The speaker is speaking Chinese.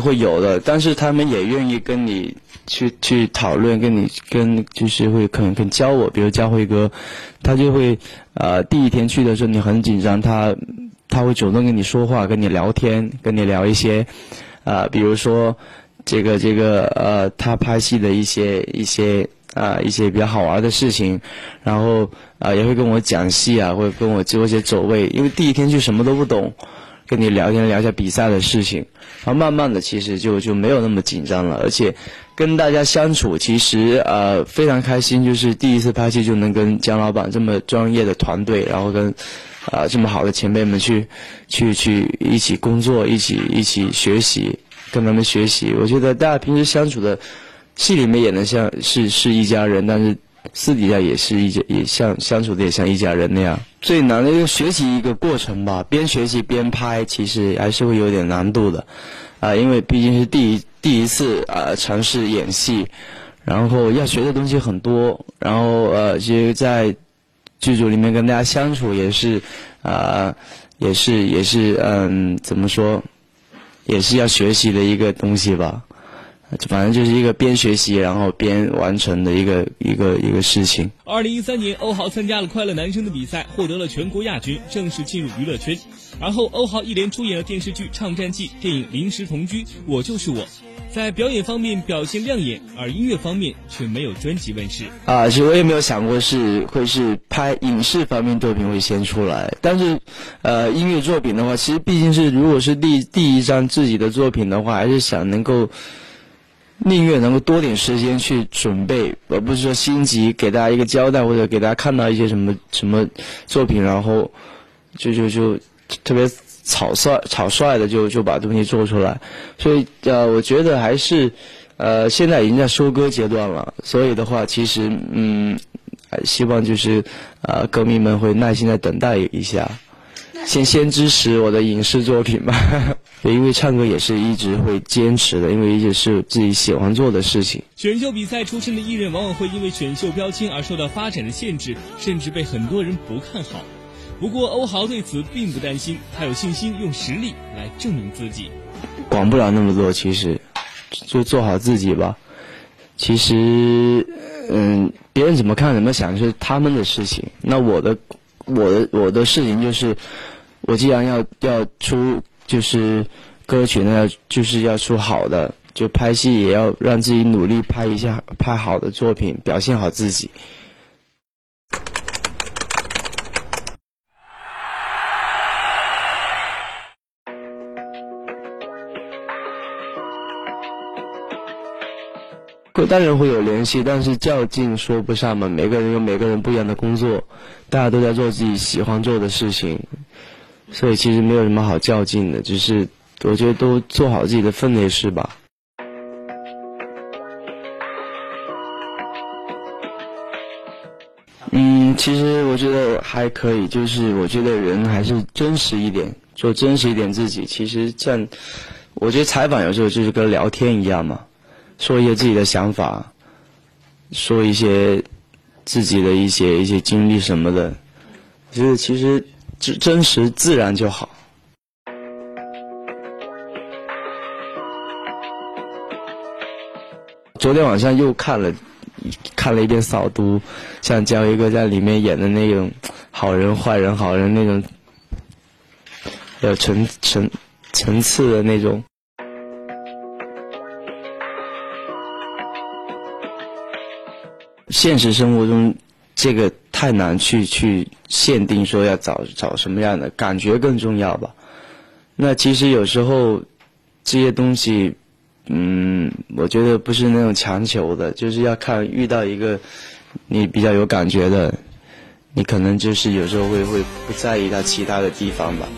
会有的，但是他们也愿意跟你去去讨论，跟你跟就是会可能跟教我，比如教辉哥，他就会呃第一天去的时候你很紧张，他他会主动跟你说话，跟你聊天，跟你聊一些啊，比如说这个这个呃他拍戏的一些一些啊一些比较好玩的事情，然后啊也会跟我讲戏啊，会跟我做一些走位，因为第一天去什么都不懂。跟你聊天聊一下比赛的事情，然后慢慢的其实就就没有那么紧张了，而且跟大家相处其实呃非常开心，就是第一次拍戏就能跟姜老板这么专业的团队，然后跟啊这么好的前辈们去 去去一起工作，一起一起学习，跟他们学习。我觉得大家平时相处的戏里面也能像是是一家人，但是。私底下也是一家，也像相处的也像一家人那样。最难的就是学习一个过程吧，边学习边拍，其实还是会有点难度的，啊，因为毕竟是第一第一次啊尝试演戏，然后要学的东西很多，然后呃，其实在剧组里面跟大家相处也是啊，也是也是嗯，怎么说，也是要学习的一个东西吧。反正就是一个边学习然后边完成的一个一个一个事情。二零一三年，欧豪参加了《快乐男声》的比赛，获得了全国亚军，正式进入娱乐圈。而后，欧豪一连出演了电视剧《唱战记》、电影《临时同居》、《我就是我》，在表演方面表现亮眼，而音乐方面却没有专辑问世。啊，其实我也没有想过是会是拍影视方面作品会先出来，但是，呃，音乐作品的话，其实毕竟是如果是第第一张自己的作品的话，还是想能够。宁愿能够多点时间去准备，而不是说心急给大家一个交代，或者给大家看到一些什么什么作品，然后就就就特别草率草率的就就把东西做出来。所以呃，我觉得还是呃现在已经在收割阶段了。所以的话，其实嗯，希望就是呃歌迷们会耐心的等待一下。先先支持我的影视作品吧，因为唱歌也是一直会坚持的，因为一直是自己喜欢做的事情。选秀比赛出身的艺人往往会因为选秀标签而受到发展的限制，甚至被很多人不看好。不过欧豪对此并不担心，他有信心用实力来证明自己。管不了那么多，其实就做好自己吧。其实，嗯，别人怎么看怎么想是他们的事情。那我的。我的我的事情就是，我既然要要出就是歌曲，呢就是要出好的，就拍戏也要让自己努力拍一下，拍好的作品，表现好自己。当然会有联系，但是较劲说不上嘛。每个人有每个人不一样的工作，大家都在做自己喜欢做的事情，所以其实没有什么好较劲的。只是我觉得都做好自己的分内事吧。嗯，其实我觉得还可以，就是我觉得人还是真实一点，做真实一点自己。其实像我觉得采访有时候就是跟聊天一样嘛。说一些自己的想法，说一些自己的一些一些经历什么的，就是其实真真实自然就好。昨天晚上又看了看了一遍《扫毒》，像焦一哥在里面演的那种好人坏人好人那种有层层层次的那种。现实生活中，这个太难去去限定说要找找什么样的感觉更重要吧？那其实有时候这些东西，嗯，我觉得不是那种强求的，就是要看遇到一个你比较有感觉的，你可能就是有时候会会不在意到其他的地方吧。